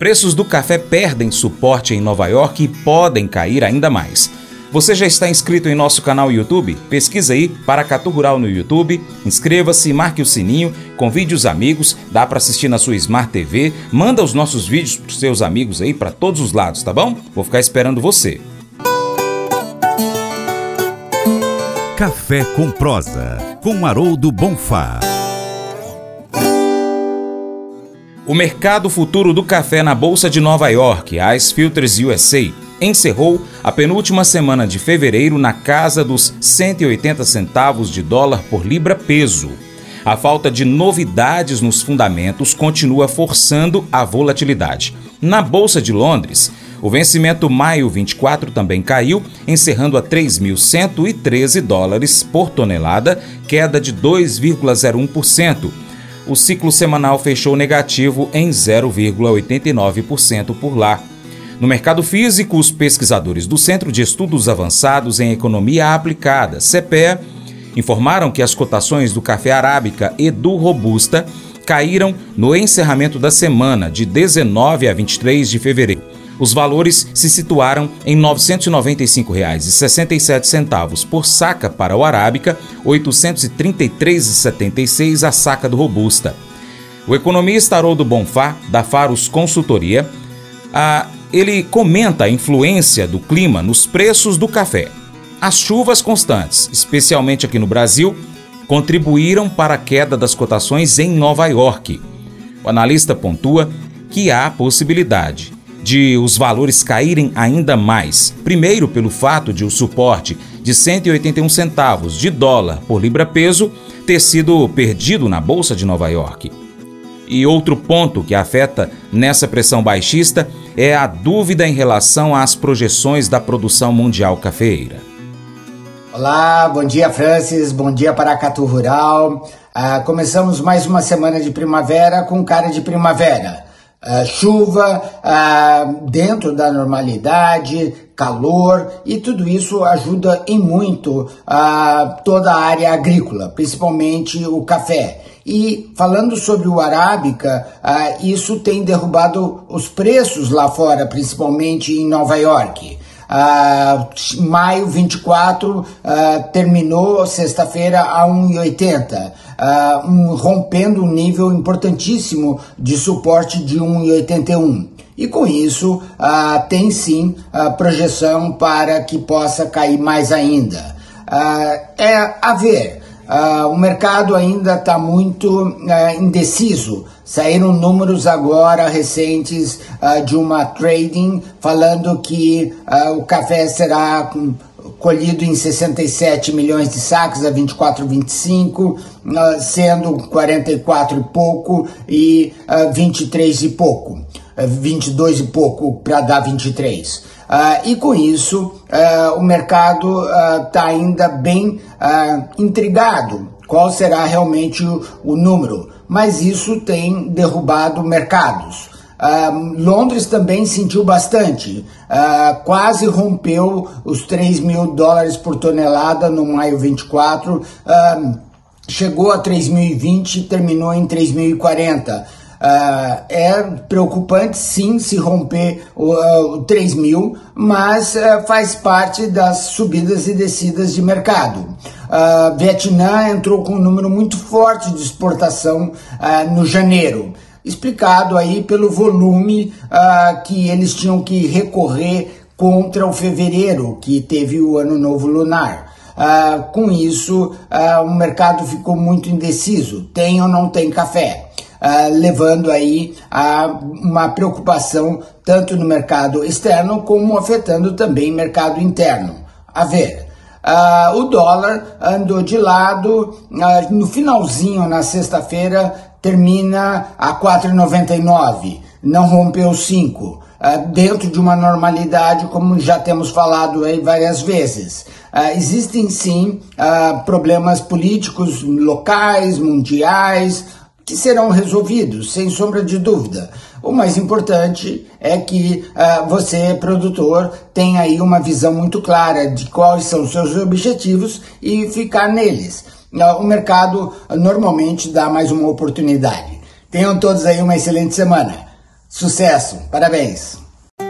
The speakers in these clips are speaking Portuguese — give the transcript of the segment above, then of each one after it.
Preços do café perdem suporte em Nova York e podem cair ainda mais. Você já está inscrito em nosso canal YouTube? Pesquisa aí Paracatu Rural no YouTube, inscreva-se, marque o sininho, convide os amigos, dá para assistir na sua Smart TV, manda os nossos vídeos para seus amigos aí para todos os lados, tá bom? Vou ficar esperando você. Café com prosa, com Haroldo Bonfá. O mercado futuro do café na Bolsa de Nova York, a Ice Filters USA, encerrou a penúltima semana de fevereiro na casa dos 180 centavos de dólar por libra peso. A falta de novidades nos fundamentos continua forçando a volatilidade. Na Bolsa de Londres, o vencimento maio 24 também caiu, encerrando a 3.113 dólares por tonelada, queda de 2,01%. O ciclo semanal fechou negativo em 0,89% por lá. No mercado físico, os pesquisadores do Centro de Estudos Avançados em Economia Aplicada, CPE, informaram que as cotações do café arábica e do robusta caíram no encerramento da semana de 19 a 23 de fevereiro. Os valores se situaram em R$ 995,67 por saca para o arábica, R$ 833,76 a saca do robusta. O economista Haroldo Bonfá, da Faros Consultoria, ele comenta a influência do clima nos preços do café. As chuvas constantes, especialmente aqui no Brasil, contribuíram para a queda das cotações em Nova York. O analista pontua que há possibilidade de os valores caírem ainda mais. Primeiro, pelo fato de o suporte de 181 centavos de dólar por libra-peso ter sido perdido na Bolsa de Nova York. E outro ponto que afeta nessa pressão baixista é a dúvida em relação às projeções da produção mundial cafeeira. Olá, bom dia Francis, bom dia Paracatu Rural. Ah, começamos mais uma semana de primavera com cara de primavera. Ah, chuva ah, dentro da normalidade, calor e tudo isso ajuda em muito a toda a área agrícola, principalmente o café. E falando sobre o arábica, uh, isso tem derrubado os preços lá fora, principalmente em Nova York. Uh, maio 24 uh, terminou sexta-feira a 1,80, uh, um, rompendo um nível importantíssimo de suporte de 1,81. E com isso tem sim a projeção para que possa cair mais ainda. é a ver. Uh, o mercado ainda está muito uh, indeciso. Saíram números agora recentes uh, de uma trading falando que o café será colhido em 67 milhões de sacos a 24, 25, sendo 44 e pouco e 23 e pouco, 22 e pouco para dar 23. Uh, e com isso, uh, o mercado está uh, ainda bem intrigado qual será realmente o, o, número, mas isso tem derrubado mercados. Londres também sentiu bastante, quase rompeu os 3 mil dólares por tonelada no maio 24, chegou a 3.020 e terminou em 3.040 Uh, é preocupante sim se romper o, uh, o 3 mil, mas uh, faz parte das subidas e descidas de mercado. Uh, Vietnã entrou com um número muito forte de exportação no janeiro, explicado aí pelo volume que eles tinham que recorrer contra o fevereiro, que teve o ano novo lunar. com isso, o mercado ficou muito indeciso: tem ou não tem café? Uh, levando aí a uma preocupação tanto no mercado externo como afetando também mercado interno. A ver, uh, o dólar andou de lado, uh, no finalzinho, na sexta-feira, termina a 4,99, não rompeu 5. Uh, dentro de uma normalidade, como já temos falado aí várias vezes. Existem sim problemas políticos locais, mundiais, que serão resolvidos, sem sombra de dúvida. O mais importante é que uh, você, produtor, tenha aí uma visão muito clara de quais são os seus objetivos e ficar neles. Uh, o mercado uh, normalmente dá mais uma oportunidade. Tenham todos aí uma excelente semana. Sucesso, parabéns!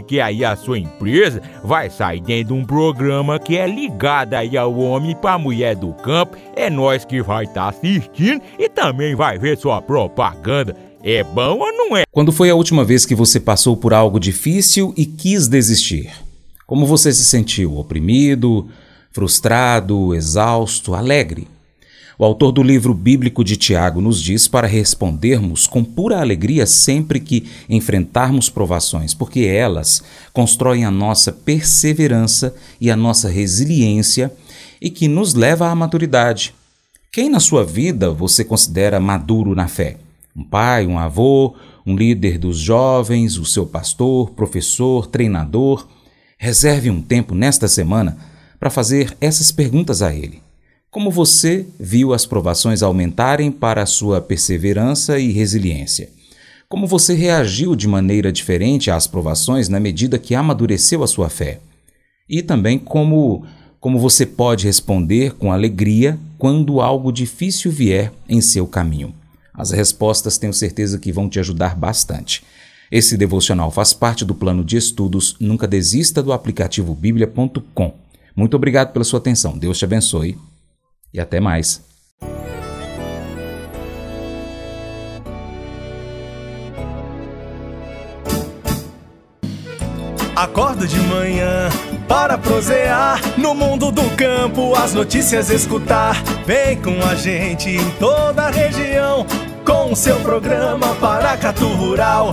porque aí a sua empresa vai sair dentro de um programa que é ligado aí ao homem para mulher do campo. É nós que vai estar tá assistindo e também vai ver sua propaganda. É bom ou não é? Quando foi a última vez que você passou por algo difícil e quis desistir? Como você se sentiu? Oprimido, frustrado, exausto, alegre? O autor do livro bíblico de Tiago nos diz para respondermos com pura alegria sempre que enfrentarmos provações, porque elas constroem a nossa perseverança e a nossa resiliência e que nos leva à maturidade. Quem na sua vida você considera maduro na fé? Um pai, um avô, um líder dos jovens, o seu pastor, professor, treinador? Reserve um tempo nesta semana para fazer essas perguntas a Ele. Como você viu as provações aumentarem para a sua perseverança e resiliência? Como você reagiu de maneira diferente às provações na medida que amadureceu a sua fé? E também como, como você pode responder com alegria quando algo difícil vier em seu caminho? As respostas tenho certeza que vão te ajudar bastante. Esse devocional faz parte do plano de estudos Nunca Desista do aplicativo bíblia.com. Muito obrigado pela sua atenção. Deus te abençoe e até mais. Acordo de manhã para prosear no mundo do campo, as notícias escutar. Vem com a gente em toda a região com o seu programa Paracatu Rural.